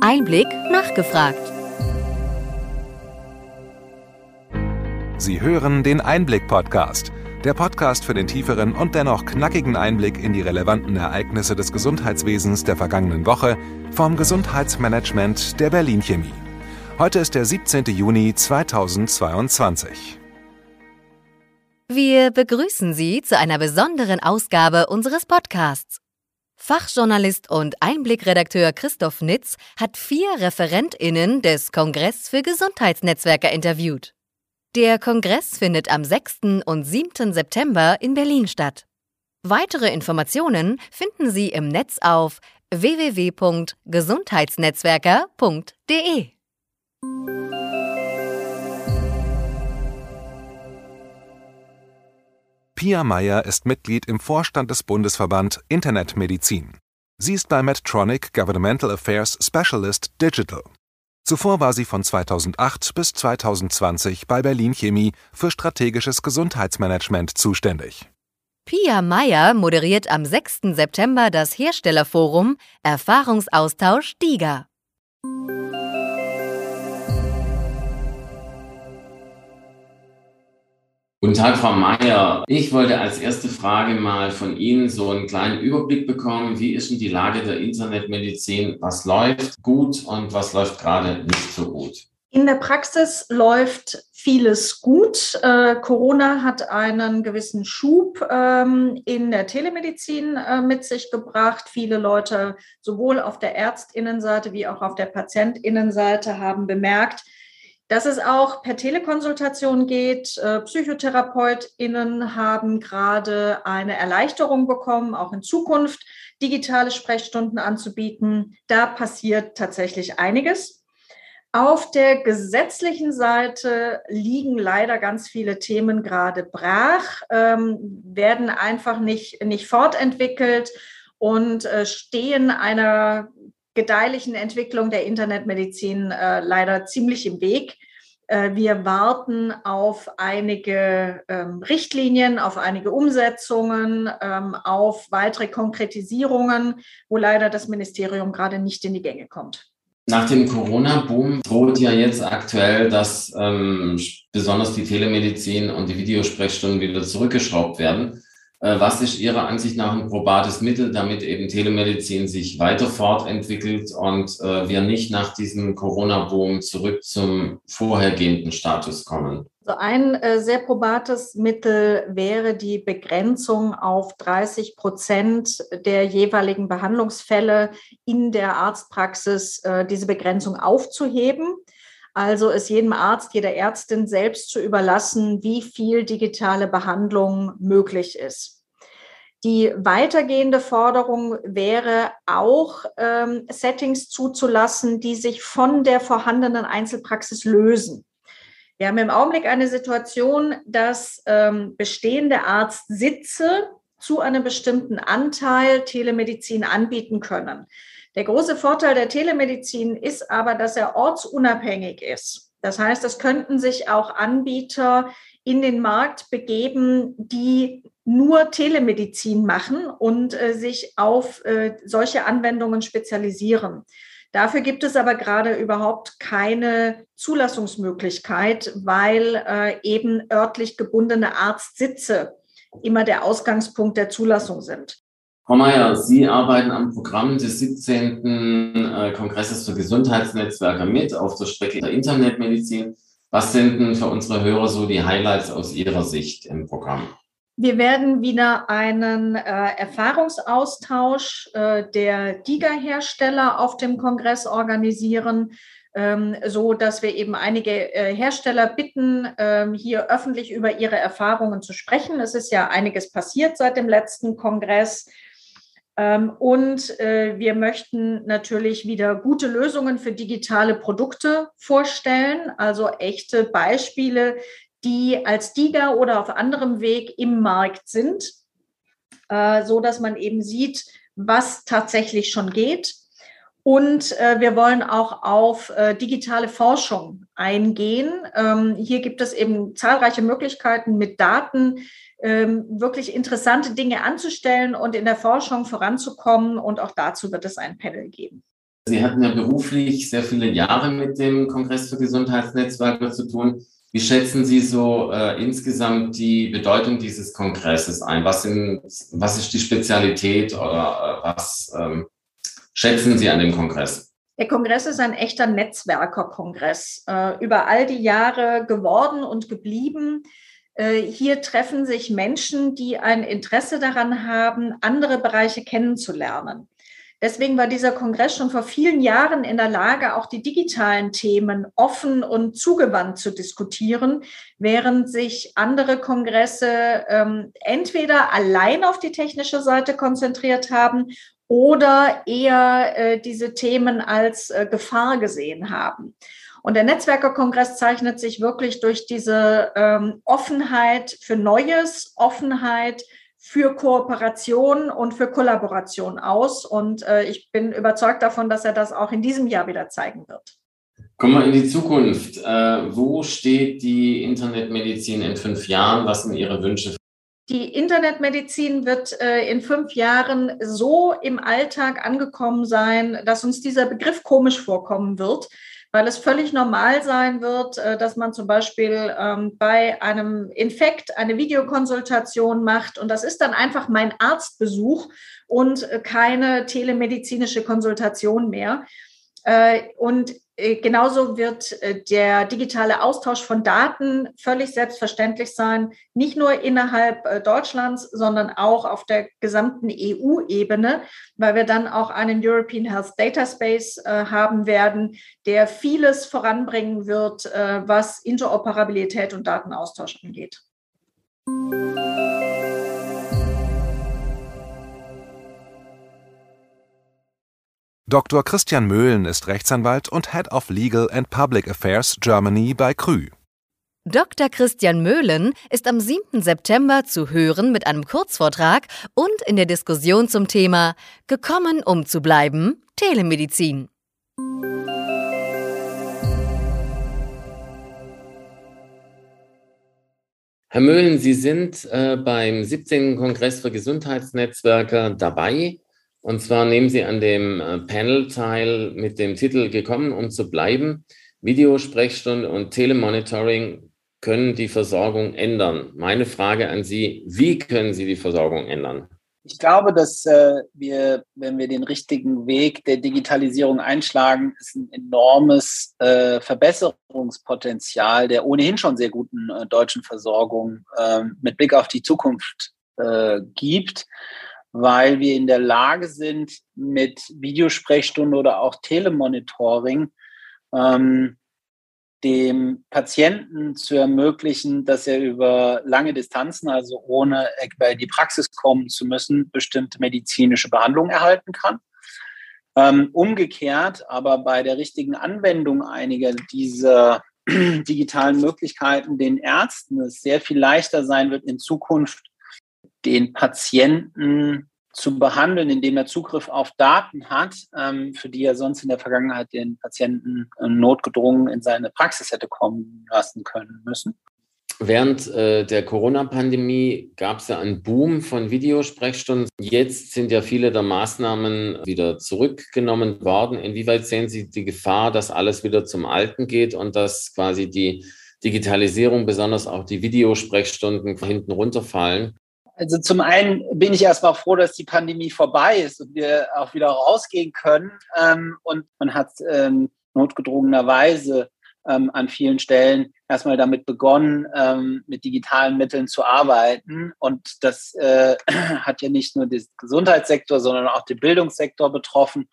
Einblick nachgefragt. Sie hören den Einblick-Podcast, der Podcast für den tieferen und dennoch knackigen Einblick in die relevanten Ereignisse des Gesundheitswesens der vergangenen Woche vom Gesundheitsmanagement der Berlin Chemie. Heute ist der 17. Juni 2022. Wir begrüßen Sie zu einer besonderen Ausgabe unseres Podcasts. Fachjournalist und Einblickredakteur Christoph Nitz hat vier ReferentInnen des Kongress für Gesundheitsnetzwerke interviewt. Der Kongress findet am 6. und 7. September in Berlin statt. Weitere Informationen finden Sie im Netz auf www.gesundheitsnetzwerker.de. Pia Meyer ist Mitglied im Vorstand des Bundesverband Internetmedizin. Sie ist bei Medtronic Governmental Affairs Specialist Digital. Zuvor war sie von 2008 bis 2020 bei Berlin Chemie für strategisches Gesundheitsmanagement zuständig. Pia Meyer moderiert am 6. September das Herstellerforum Erfahrungsaustausch DIGA. Guten Tag, Frau Mayer. Ich wollte als erste Frage mal von Ihnen so einen kleinen Überblick bekommen. Wie ist denn die Lage der Internetmedizin? Was läuft gut und was läuft gerade nicht so gut? In der Praxis läuft vieles gut. Äh, Corona hat einen gewissen Schub ähm, in der Telemedizin äh, mit sich gebracht. Viele Leute sowohl auf der Ärztinnenseite wie auch auf der Patientinnenseite haben bemerkt, dass es auch per Telekonsultation geht. Äh, PsychotherapeutInnen haben gerade eine Erleichterung bekommen, auch in Zukunft digitale Sprechstunden anzubieten. Da passiert tatsächlich einiges. Auf der gesetzlichen Seite liegen leider ganz viele Themen gerade brach, ähm, werden einfach nicht, nicht fortentwickelt und äh, stehen einer gedeihlichen Entwicklung der Internetmedizin äh, leider ziemlich im Weg. Äh, wir warten auf einige ähm, Richtlinien, auf einige Umsetzungen, ähm, auf weitere Konkretisierungen, wo leider das Ministerium gerade nicht in die Gänge kommt. Nach dem Corona-Boom droht ja jetzt aktuell, dass ähm, besonders die Telemedizin und die Videosprechstunden wieder zurückgeschraubt werden. Äh, was ist Ihrer Ansicht nach ein probates Mittel, damit eben Telemedizin sich weiter fortentwickelt und äh, wir nicht nach diesem Corona-Boom zurück zum vorhergehenden Status kommen? Also ein äh, sehr probates Mittel wäre die Begrenzung auf 30 Prozent der jeweiligen Behandlungsfälle in der Arztpraxis, äh, diese Begrenzung aufzuheben. Also es jedem Arzt, jeder Ärztin selbst zu überlassen, wie viel digitale Behandlung möglich ist. Die weitergehende Forderung wäre auch, ähm, Settings zuzulassen, die sich von der vorhandenen Einzelpraxis lösen. Wir haben im Augenblick eine Situation, dass ähm, bestehende Arztsitze zu einem bestimmten Anteil Telemedizin anbieten können. Der große Vorteil der Telemedizin ist aber, dass er ortsunabhängig ist. Das heißt, es könnten sich auch Anbieter in den Markt begeben, die nur Telemedizin machen und äh, sich auf äh, solche Anwendungen spezialisieren. Dafür gibt es aber gerade überhaupt keine Zulassungsmöglichkeit, weil äh, eben örtlich gebundene Arztsitze immer der Ausgangspunkt der Zulassung sind. Frau Mayer, Sie arbeiten am Programm des 17. Äh, Kongresses für Gesundheitsnetzwerke mit auf der Strecke der Internetmedizin. Was sind denn für unsere Hörer so die Highlights aus Ihrer Sicht im Programm? Wir werden wieder einen äh, Erfahrungsaustausch äh, der DIGA-Hersteller auf dem Kongress organisieren, ähm, so dass wir eben einige äh, Hersteller bitten, ähm, hier öffentlich über ihre Erfahrungen zu sprechen. Es ist ja einiges passiert seit dem letzten Kongress. Ähm, und äh, wir möchten natürlich wieder gute Lösungen für digitale Produkte vorstellen, also echte Beispiele, die als DIGA oder auf anderem Weg im Markt sind, äh, so dass man eben sieht, was tatsächlich schon geht. Und äh, wir wollen auch auf digitale Forschung eingehen. Ähm, hier gibt es eben zahlreiche Möglichkeiten mit Daten, ähm, wirklich interessante Dinge anzustellen und in der Forschung voranzukommen. Und auch dazu wird es ein Panel geben. Sie hatten ja beruflich sehr viele Jahre mit dem Kongress für Gesundheitsnetzwerke zu tun. Wie schätzen Sie so äh, insgesamt die Bedeutung dieses Kongresses ein? Was, sind, was ist die Spezialität oder äh, was ähm, schätzen Sie an dem Kongress? Der Kongress ist ein echter Netzwerkerkongress, äh, über all die Jahre geworden und geblieben. Äh, hier treffen sich Menschen, die ein Interesse daran haben, andere Bereiche kennenzulernen. Deswegen war dieser Kongress schon vor vielen Jahren in der Lage, auch die digitalen Themen offen und zugewandt zu diskutieren, während sich andere Kongresse ähm, entweder allein auf die technische Seite konzentriert haben oder eher äh, diese Themen als äh, Gefahr gesehen haben. Und der Netzwerkerkongress zeichnet sich wirklich durch diese ähm, Offenheit für Neues, Offenheit für Kooperation und für Kollaboration aus. Und äh, ich bin überzeugt davon, dass er das auch in diesem Jahr wieder zeigen wird. Kommen wir in die Zukunft. Äh, wo steht die Internetmedizin in fünf Jahren? Was sind Ihre Wünsche die Internetmedizin wird äh, in fünf Jahren so im Alltag angekommen sein, dass uns dieser Begriff komisch vorkommen wird, weil es völlig normal sein wird, äh, dass man zum Beispiel ähm, bei einem Infekt eine Videokonsultation macht und das ist dann einfach mein Arztbesuch und äh, keine telemedizinische Konsultation mehr. Äh, und äh, genauso wird äh, der digitale Austausch von Daten völlig selbstverständlich sein, nicht nur innerhalb Deutschlands, sondern auch auf der gesamten EU-Ebene, weil wir dann auch einen European Health Data Space haben werden, der vieles voranbringen wird, was Interoperabilität und Datenaustausch angeht. Dr. Christian Möhlen ist Rechtsanwalt und Head of Legal and Public Affairs Germany bei Krü. Dr. Christian Möhlen ist am 7. September zu hören mit einem Kurzvortrag und in der Diskussion zum Thema Gekommen, um zu bleiben, Telemedizin. Herr Möhlen, Sie sind äh, beim 17. Kongress für Gesundheitsnetzwerke dabei. Und zwar nehmen Sie an dem äh, Panel teil mit dem Titel Gekommen, um zu bleiben. Videosprechstunde und Telemonitoring können die Versorgung ändern. Meine Frage an Sie, wie können Sie die Versorgung ändern? Ich glaube, dass äh, wir, wenn wir den richtigen Weg der Digitalisierung einschlagen, ist ein enormes äh, Verbesserungspotenzial der ohnehin schon sehr guten deutschen Versorgung ähm, mit Blick auf die Zukunft gibt weil wir in der Lage sind, mit Videosprechstunde oder auch Telemonitoring ähm, dem Patienten zu ermöglichen, dass er über lange Distanzen, also ohne in die Praxis kommen zu müssen, bestimmte medizinische Behandlungen erhalten kann. Ähm, umgekehrt aber bei der richtigen Anwendung einiger dieser digitalen Möglichkeiten den Ärzten es sehr viel leichter sein wird, in Zukunft den Patienten zu behandeln, indem er Zugriff auf Daten hat, ähm, für die er sonst in der Vergangenheit den Patienten äh, notgedrungen in seine Praxis hätte kommen lassen können müssen. Während äh, der Corona-Pandemie gab es ja einen Boom von Videosprechstunden. Jetzt sind ja viele der Maßnahmen wieder zurückgenommen worden. Inwieweit sehen Sie die Gefahr, dass alles wieder zum Alten geht und dass quasi die Digitalisierung, besonders auch die Videosprechstunden hinten runterfallen? Also zum einen bin ich erstmal froh, dass die Pandemie vorbei ist und wir auch wieder rausgehen können. Ähm, und man hat ähm, notgedrungenerweise ähm, an vielen Stellen erstmal damit begonnen, mit digitalen Mitteln zu arbeiten. Und das äh, hat ja nicht nur den Gesundheitssektor, sondern auch den Bildungssektor betroffen.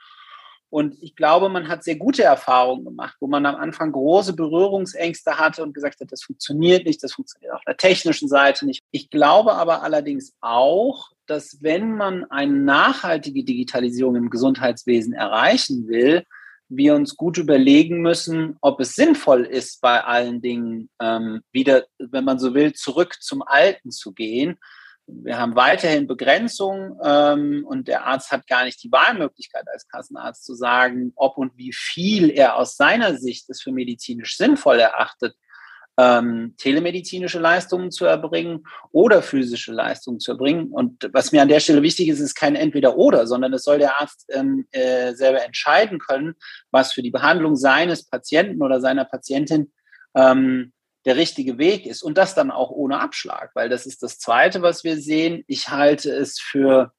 Und ich glaube, man hat sehr gute Erfahrungen gemacht, wo man am Anfang große Berührungsängste hatte und gesagt hat, das funktioniert nicht, das funktioniert auf der technischen Seite nicht. Ich glaube aber allerdings auch, dass wenn man eine nachhaltige Digitalisierung im Gesundheitswesen erreichen will, wir uns gut überlegen müssen, ob es sinnvoll ist, bei allen Dingen ähm, wieder, wenn man so will, zurück zum Alten zu gehen wir haben weiterhin Begrenzungen ähm, und der Arzt hat gar nicht die Wahlmöglichkeit als Kassenarzt zu sagen, ob und wie viel er aus seiner Sicht es für medizinisch sinnvoll erachtet, ähm, telemedizinische Leistungen zu erbringen oder physische Leistungen zu erbringen. Und was mir an der Stelle wichtig ist, ist kein Entweder-Oder, sondern es soll der Arzt ähm, äh, selber entscheiden können, was für die Behandlung seines Patienten oder seiner Patientin ähm, der richtige Weg ist. Und das dann auch ohne Abschlag, weil das ist das Zweite, was wir sehen. Ich halte es für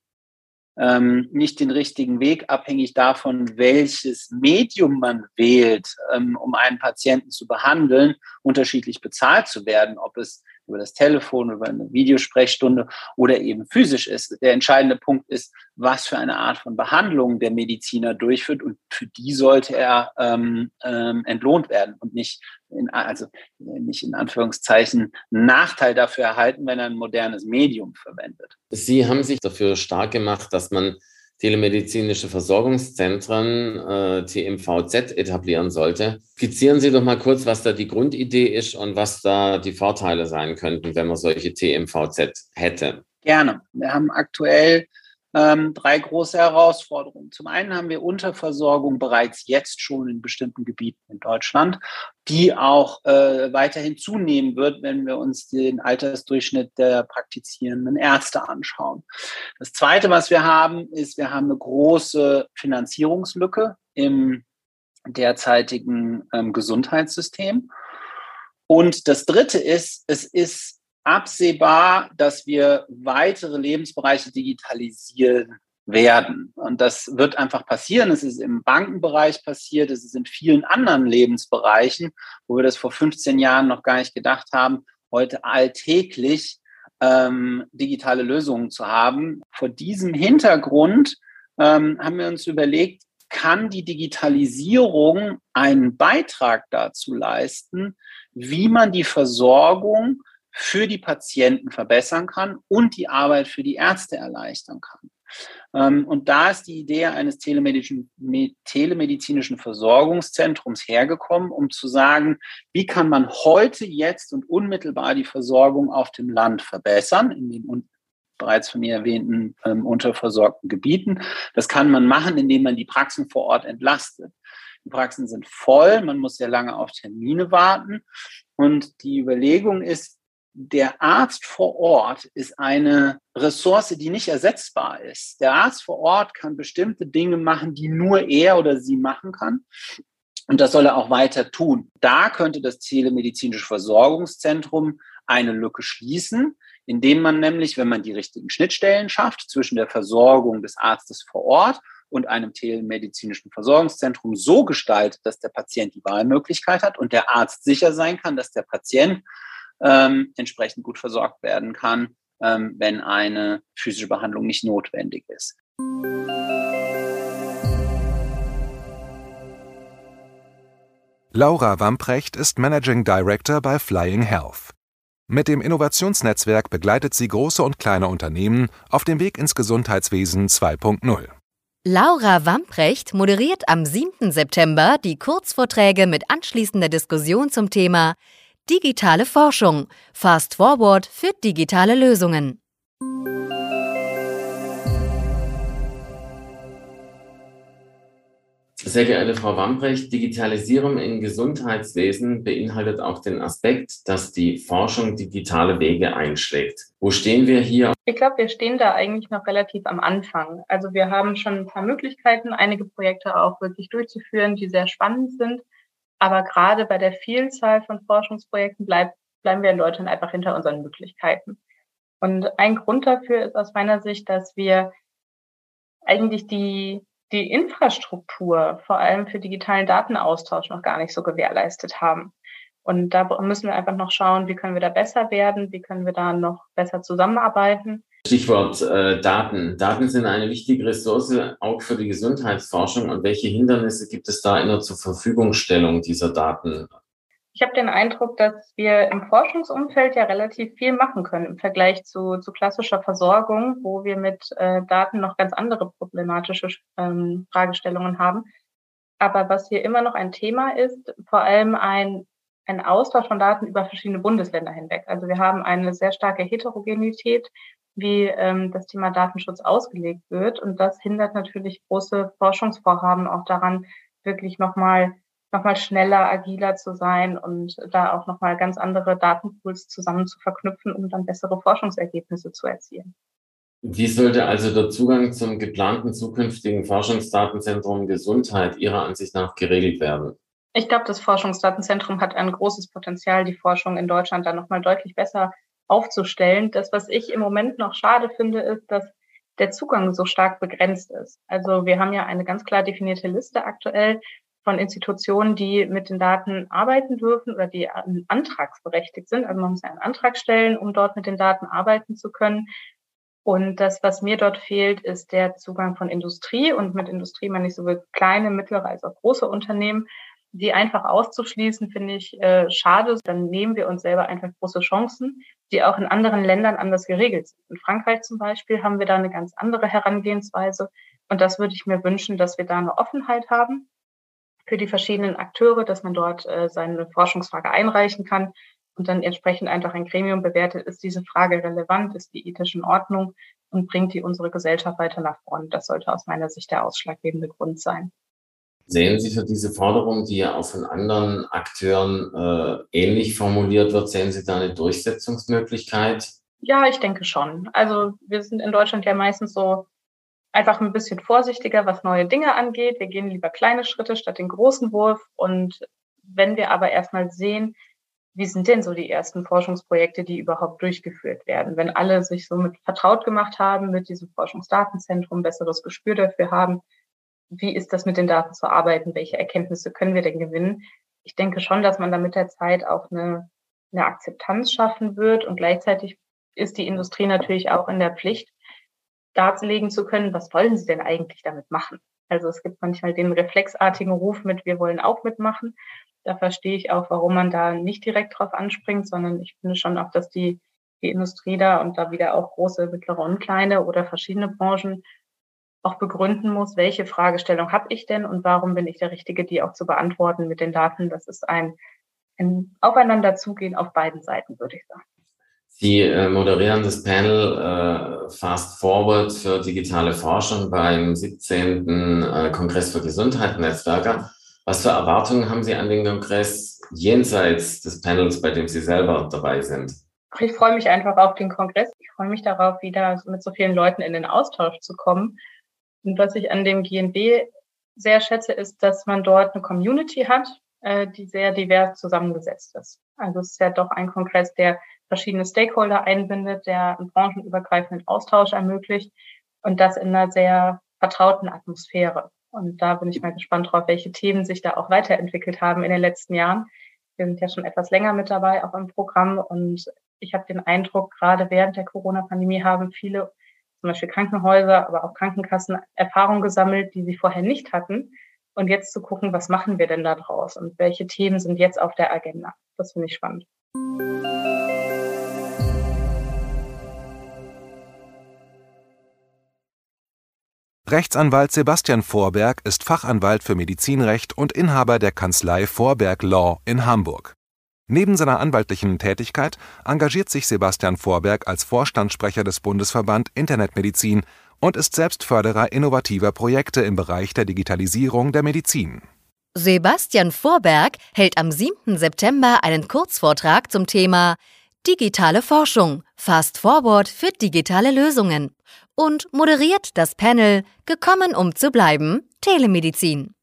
ähm, nicht den richtigen Weg, abhängig davon, welches Medium man wählt, ähm, um einen Patienten zu behandeln, unterschiedlich bezahlt zu werden, ob es über das Telefon, über eine Videosprechstunde oder eben physisch ist. Der entscheidende Punkt ist, was für eine Art von Behandlung der Mediziner durchführt und für die sollte er ähm, ähm, entlohnt werden und nicht in, also nicht in Anführungszeichen Nachteil dafür erhalten, wenn er ein modernes Medium verwendet. Sie haben sich dafür stark gemacht, dass man telemedizinische Versorgungszentren, äh, TMVZ, etablieren sollte. Skizzieren Sie doch mal kurz, was da die Grundidee ist und was da die Vorteile sein könnten, wenn man solche TMVZ hätte. Gerne. Wir haben aktuell ähm, drei große Herausforderungen. Zum einen haben wir Unterversorgung bereits jetzt schon in bestimmten Gebieten in Deutschland, die auch äh, weiterhin zunehmen wird, wenn wir uns den Altersdurchschnitt der praktizierenden Ärzte anschauen. Das Zweite, was wir haben, ist, wir haben eine große Finanzierungslücke im derzeitigen ähm, Gesundheitssystem. Und das Dritte ist, es ist absehbar, dass wir weitere Lebensbereiche digitalisieren werden. Und das wird einfach passieren. Es ist im Bankenbereich passiert, es ist in vielen anderen Lebensbereichen, wo wir das vor 15 Jahren noch gar nicht gedacht haben, heute alltäglich ähm, digitale Lösungen zu haben. Vor diesem Hintergrund ähm, haben wir uns überlegt, kann die Digitalisierung einen Beitrag dazu leisten, wie man die Versorgung für die Patienten verbessern kann und die Arbeit für die Ärzte erleichtern kann. Ähm, und da ist die Idee eines telemedizinischen Versorgungszentrums hergekommen, um zu sagen, wie kann man heute, jetzt und unmittelbar die Versorgung auf dem Land verbessern, in den bereits von mir erwähnten ähm, unterversorgten Gebieten. Das kann man machen, indem man die Praxen vor Ort entlastet. Die Praxen sind voll, man muss sehr lange auf Termine warten. Und die Überlegung ist, der Arzt vor Ort ist eine Ressource, die nicht ersetzbar ist. Der Arzt vor Ort kann bestimmte Dinge machen, die nur er oder sie machen kann. Und das soll er auch weiter tun. Da könnte das telemedizinische Versorgungszentrum eine Lücke schließen, indem man nämlich, wenn man die richtigen Schnittstellen schafft zwischen der Versorgung des Arztes vor Ort und einem telemedizinischen Versorgungszentrum so gestaltet, dass der Patient die Wahlmöglichkeit hat und der Arzt sicher sein kann, dass der Patient ähm, entsprechend gut versorgt werden kann, ähm, wenn eine physische Behandlung nicht notwendig ist. Laura Wamprecht ist Managing Director bei Flying Health. Mit dem Innovationsnetzwerk begleitet sie große und kleine Unternehmen auf dem Weg ins Gesundheitswesen 2.0. Laura Wamprecht moderiert am 7. September die Kurzvorträge mit anschließender Diskussion zum Thema Digitale Forschung. Fast Forward für digitale Lösungen. Sehr geehrte Frau Wambrecht, Digitalisierung im Gesundheitswesen beinhaltet auch den Aspekt, dass die Forschung digitale Wege einschlägt. Wo stehen wir hier? Ich glaube, wir stehen da eigentlich noch relativ am Anfang. Also wir haben schon ein paar Möglichkeiten, einige Projekte auch wirklich durchzuführen, die sehr spannend sind. Aber gerade bei der Vielzahl von Forschungsprojekten bleibt, bleiben wir in Deutschland einfach hinter unseren Möglichkeiten. Und ein Grund dafür ist aus meiner Sicht, dass wir eigentlich die, die Infrastruktur, vor allem für digitalen Datenaustausch, noch gar nicht so gewährleistet haben. Und da müssen wir einfach noch schauen, wie können wir da besser werden, wie können wir da noch besser zusammenarbeiten. Stichwort äh, Daten. Daten sind eine wichtige Ressource auch für die Gesundheitsforschung. Und welche Hindernisse gibt es da in der zur Verfügungstellung dieser Daten? Ich habe den Eindruck, dass wir im Forschungsumfeld ja relativ viel machen können im Vergleich zu, zu klassischer Versorgung, wo wir mit äh, Daten noch ganz andere problematische ähm, Fragestellungen haben. Aber was hier immer noch ein Thema ist, vor allem ein ein Austausch von Daten über verschiedene Bundesländer hinweg. Also wir haben eine sehr starke Heterogenität, wie ähm, das Thema Datenschutz ausgelegt wird. Und das hindert natürlich große Forschungsvorhaben auch daran, wirklich nochmal nochmal schneller, agiler zu sein und da auch nochmal ganz andere Datenpools zusammen zu verknüpfen, um dann bessere Forschungsergebnisse zu erzielen. Wie sollte also der Zugang zum geplanten zukünftigen Forschungsdatenzentrum Gesundheit Ihrer Ansicht nach geregelt werden? Ich glaube, das Forschungsdatenzentrum hat ein großes Potenzial, die Forschung in Deutschland dann nochmal deutlich besser aufzustellen. Das, was ich im Moment noch schade finde, ist, dass der Zugang so stark begrenzt ist. Also wir haben ja eine ganz klar definierte Liste aktuell von Institutionen, die mit den Daten arbeiten dürfen oder die antragsberechtigt sind. Also man muss einen Antrag stellen, um dort mit den Daten arbeiten zu können. Und das, was mir dort fehlt, ist der Zugang von Industrie. Und mit Industrie meine ich sowohl kleine, mittlere als auch große Unternehmen. Die einfach auszuschließen, finde ich äh, schade. Dann nehmen wir uns selber einfach große Chancen, die auch in anderen Ländern anders geregelt sind. In Frankreich zum Beispiel haben wir da eine ganz andere Herangehensweise. Und das würde ich mir wünschen, dass wir da eine Offenheit haben für die verschiedenen Akteure, dass man dort äh, seine Forschungsfrage einreichen kann und dann entsprechend einfach ein Gremium bewertet, ist diese Frage relevant, ist die ethisch in Ordnung und bringt die unsere Gesellschaft weiter nach vorne. Das sollte aus meiner Sicht der ausschlaggebende Grund sein. Sehen Sie für diese Forderung, die ja auch von anderen Akteuren äh, ähnlich formuliert wird, sehen Sie da eine Durchsetzungsmöglichkeit? Ja, ich denke schon. Also wir sind in Deutschland ja meistens so einfach ein bisschen vorsichtiger, was neue Dinge angeht. Wir gehen lieber kleine Schritte statt den großen Wurf. Und wenn wir aber erstmal sehen, wie sind denn so die ersten Forschungsprojekte, die überhaupt durchgeführt werden? Wenn alle sich so mit vertraut gemacht haben, mit diesem Forschungsdatenzentrum, besseres Gespür dafür haben, wie ist das mit den Daten zu arbeiten? Welche Erkenntnisse können wir denn gewinnen? Ich denke schon, dass man da mit der Zeit auch eine, eine Akzeptanz schaffen wird und gleichzeitig ist die Industrie natürlich auch in der Pflicht, darzulegen zu können, was wollen sie denn eigentlich damit machen? Also es gibt manchmal den reflexartigen Ruf mit, wir wollen auch mitmachen. Da verstehe ich auch, warum man da nicht direkt drauf anspringt, sondern ich finde schon auch, dass die, die Industrie da und da wieder auch große, mittlere und kleine oder verschiedene Branchen auch begründen muss, welche Fragestellung habe ich denn und warum bin ich der Richtige, die auch zu beantworten mit den Daten. Das ist ein, ein Aufeinanderzugehen auf beiden Seiten, würde ich sagen. Sie äh, moderieren das Panel äh, Fast Forward für digitale Forschung beim 17. Äh, Kongress für Gesundheitsnetzwerke. Was für Erwartungen haben Sie an den Kongress jenseits des Panels, bei dem Sie selber dabei sind? Ich freue mich einfach auf den Kongress. Ich freue mich darauf, wieder mit so vielen Leuten in den Austausch zu kommen. Und was ich an dem GNB sehr schätze, ist, dass man dort eine Community hat, äh, die sehr divers zusammengesetzt ist. Also es ist ja doch ein Kongress, der verschiedene Stakeholder einbindet, der einen branchenübergreifenden Austausch ermöglicht und das in einer sehr vertrauten Atmosphäre. Und da bin ich mal gespannt drauf, welche Themen sich da auch weiterentwickelt haben in den letzten Jahren. Wir sind ja schon etwas länger mit dabei, auch im Programm. Und ich habe den Eindruck, gerade während der Corona-Pandemie haben viele, zum Beispiel Krankenhäuser, aber auch Krankenkassen, Erfahrungen gesammelt, die sie vorher nicht hatten. Und jetzt zu gucken, was machen wir denn da draus und welche Themen sind jetzt auf der Agenda. Das finde ich spannend. Rechtsanwalt Sebastian Vorberg ist Fachanwalt für Medizinrecht und Inhaber der Kanzlei Vorberg Law in Hamburg. Neben seiner anwaltlichen Tätigkeit engagiert sich Sebastian Vorberg als Vorstandssprecher des Bundesverband Internetmedizin und ist selbst Förderer innovativer Projekte im Bereich der Digitalisierung der Medizin. Sebastian Vorberg hält am 7. September einen Kurzvortrag zum Thema Digitale Forschung, Fast Forward für digitale Lösungen und moderiert das Panel Gekommen um zu bleiben, Telemedizin.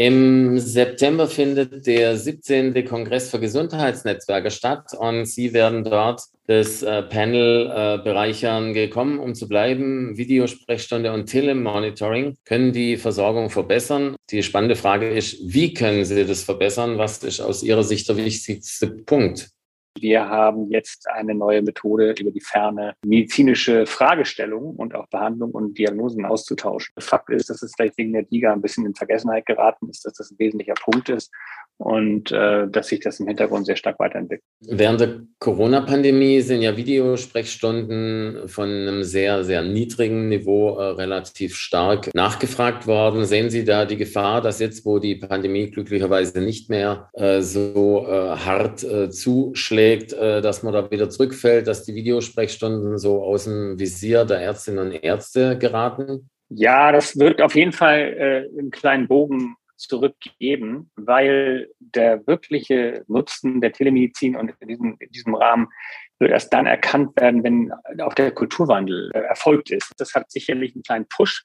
Im September findet der 17. Kongress für Gesundheitsnetzwerke statt und Sie werden dort das äh, Panel äh, bereichern. Gekommen, um zu bleiben, Videosprechstunde und Telemonitoring können die Versorgung verbessern. Die spannende Frage ist, wie können Sie das verbessern? Was ist aus Ihrer Sicht der wichtigste Punkt? Wir haben jetzt eine neue Methode über die Ferne medizinische Fragestellungen und auch Behandlung und Diagnosen auszutauschen. Fakt ist, dass es vielleicht wegen der DIGA ein bisschen in Vergessenheit geraten ist, dass das ein wesentlicher Punkt ist und äh, dass sich das im Hintergrund sehr stark weiterentwickelt. Während der Corona-Pandemie sind ja Videosprechstunden von einem sehr, sehr niedrigen Niveau äh, relativ stark nachgefragt worden. Sehen Sie da die Gefahr, dass jetzt, wo die Pandemie glücklicherweise nicht mehr äh, so äh, hart äh, zuschlägt, schlägt, äh, dass man da wieder zurückfällt, dass die Videosprechstunden so aus dem Visier der Ärztinnen und Ärzte geraten? Ja, das wird auf jeden Fall äh, einen kleinen Bogen zurückgeben, weil der wirkliche Nutzen der Telemedizin und in diesem, in diesem Rahmen wird erst dann erkannt werden, wenn auch der Kulturwandel äh, erfolgt ist. Das hat sicherlich einen kleinen Push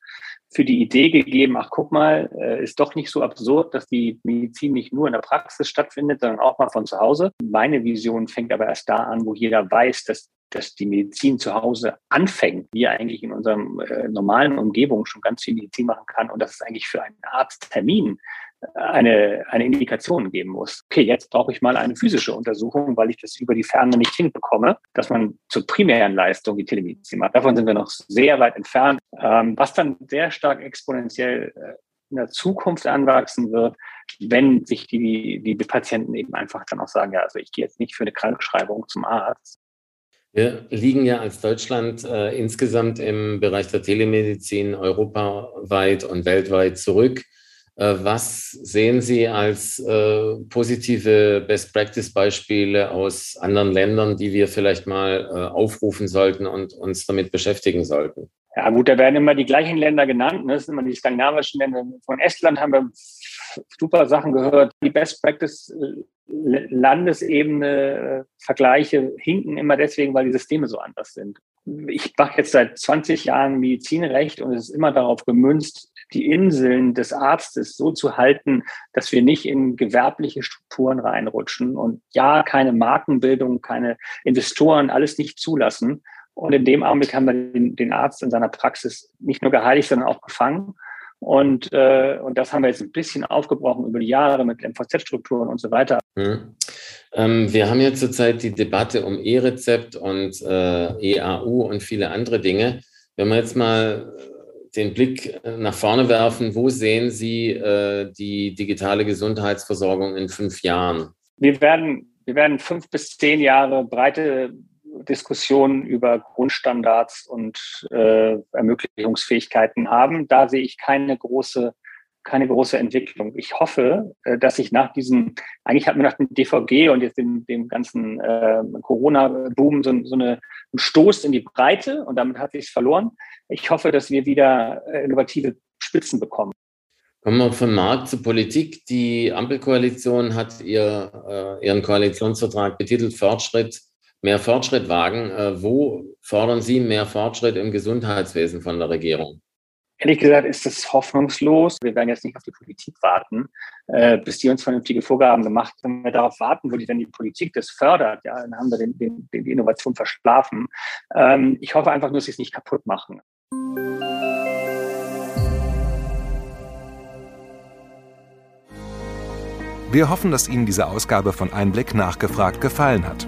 für die Idee gegeben, ach guck mal, äh, ist doch nicht so absurd, dass die Medizin nicht nur in der Praxis stattfindet, sondern auch mal von zu Hause. Meine Vision fängt aber erst da an, wo jeder weiß, dass dass die Medizin zu Hause anfängt, wie eigentlich in unserem äh, normalen Umgebung schon ganz viel Medizin machen kann und dass es eigentlich für einen Arzttermin eine, eine Indikation geben muss. Okay, jetzt brauche ich mal eine physische Untersuchung, weil ich das über die Ferne nicht hinbekomme, dass man zur primären Leistung die Telemedizin macht. Davon sind wir noch sehr weit entfernt, ähm, was dann sehr stark exponentiell äh, in der Zukunft anwachsen wird, wenn sich die, die Patienten eben einfach dann auch sagen, ja, also ich gehe jetzt nicht für eine Krankschreibung zum Arzt. Wir liegen ja als Deutschland äh, insgesamt im Bereich der Telemedizin europaweit und weltweit zurück. Äh, was sehen Sie als äh, positive Best-Practice-Beispiele aus anderen Ländern, die wir vielleicht mal äh, aufrufen sollten und uns damit beschäftigen sollten? Ja gut, da werden immer die gleichen Länder genannt. Ne? Das sind immer die skandinavischen Länder. Von Estland haben wir super Sachen gehört. Die Best-Practice-Landesebene Vergleiche hinken immer deswegen, weil die Systeme so anders sind. Ich mache jetzt seit 20 Jahren Medizinrecht und es ist immer darauf gemünzt, die Inseln des Arztes so zu halten, dass wir nicht in gewerbliche Strukturen reinrutschen und ja, keine Markenbildung, keine Investoren, alles nicht zulassen. Und in dem Augenblick haben wir den Arzt in seiner Praxis nicht nur geheiligt, sondern auch gefangen. Und, äh, und das haben wir jetzt ein bisschen aufgebrochen über die Jahre mit MVZ-Strukturen und so weiter. Hm. Ähm, wir haben ja zurzeit die Debatte um E-Rezept und äh, EAU und viele andere Dinge. Wenn wir jetzt mal den Blick äh, nach vorne werfen, wo sehen Sie äh, die digitale Gesundheitsversorgung in fünf Jahren? Wir werden, wir werden fünf bis zehn Jahre breite Diskussionen über Grundstandards und äh, Ermöglichungsfähigkeiten haben. Da sehe ich keine große keine große Entwicklung. Ich hoffe, äh, dass ich nach diesem, eigentlich hatten wir nach dem DVG und jetzt dem, dem ganzen äh, Corona-Boom so, so eine, einen Stoß in die Breite und damit hat sich verloren. Ich hoffe, dass wir wieder äh, innovative Spitzen bekommen. Kommen wir vom Markt zur Politik. Die Ampelkoalition hat ihr, äh, ihren Koalitionsvertrag betitelt Fortschritt, mehr Fortschritt wagen. Äh, wo fordern Sie mehr Fortschritt im Gesundheitswesen von der Regierung? Ehrlich gesagt ist das hoffnungslos. Wir werden jetzt nicht auf die Politik warten, äh, bis die uns vernünftige Vorgaben gemacht haben. Wenn wir darauf warten, wo die, wenn die Politik das fördert, ja, dann haben wir den, den, die Innovation verschlafen. Ähm, ich hoffe einfach nur, dass sie es nicht kaputt machen. Wir hoffen, dass Ihnen diese Ausgabe von Einblick nachgefragt gefallen hat.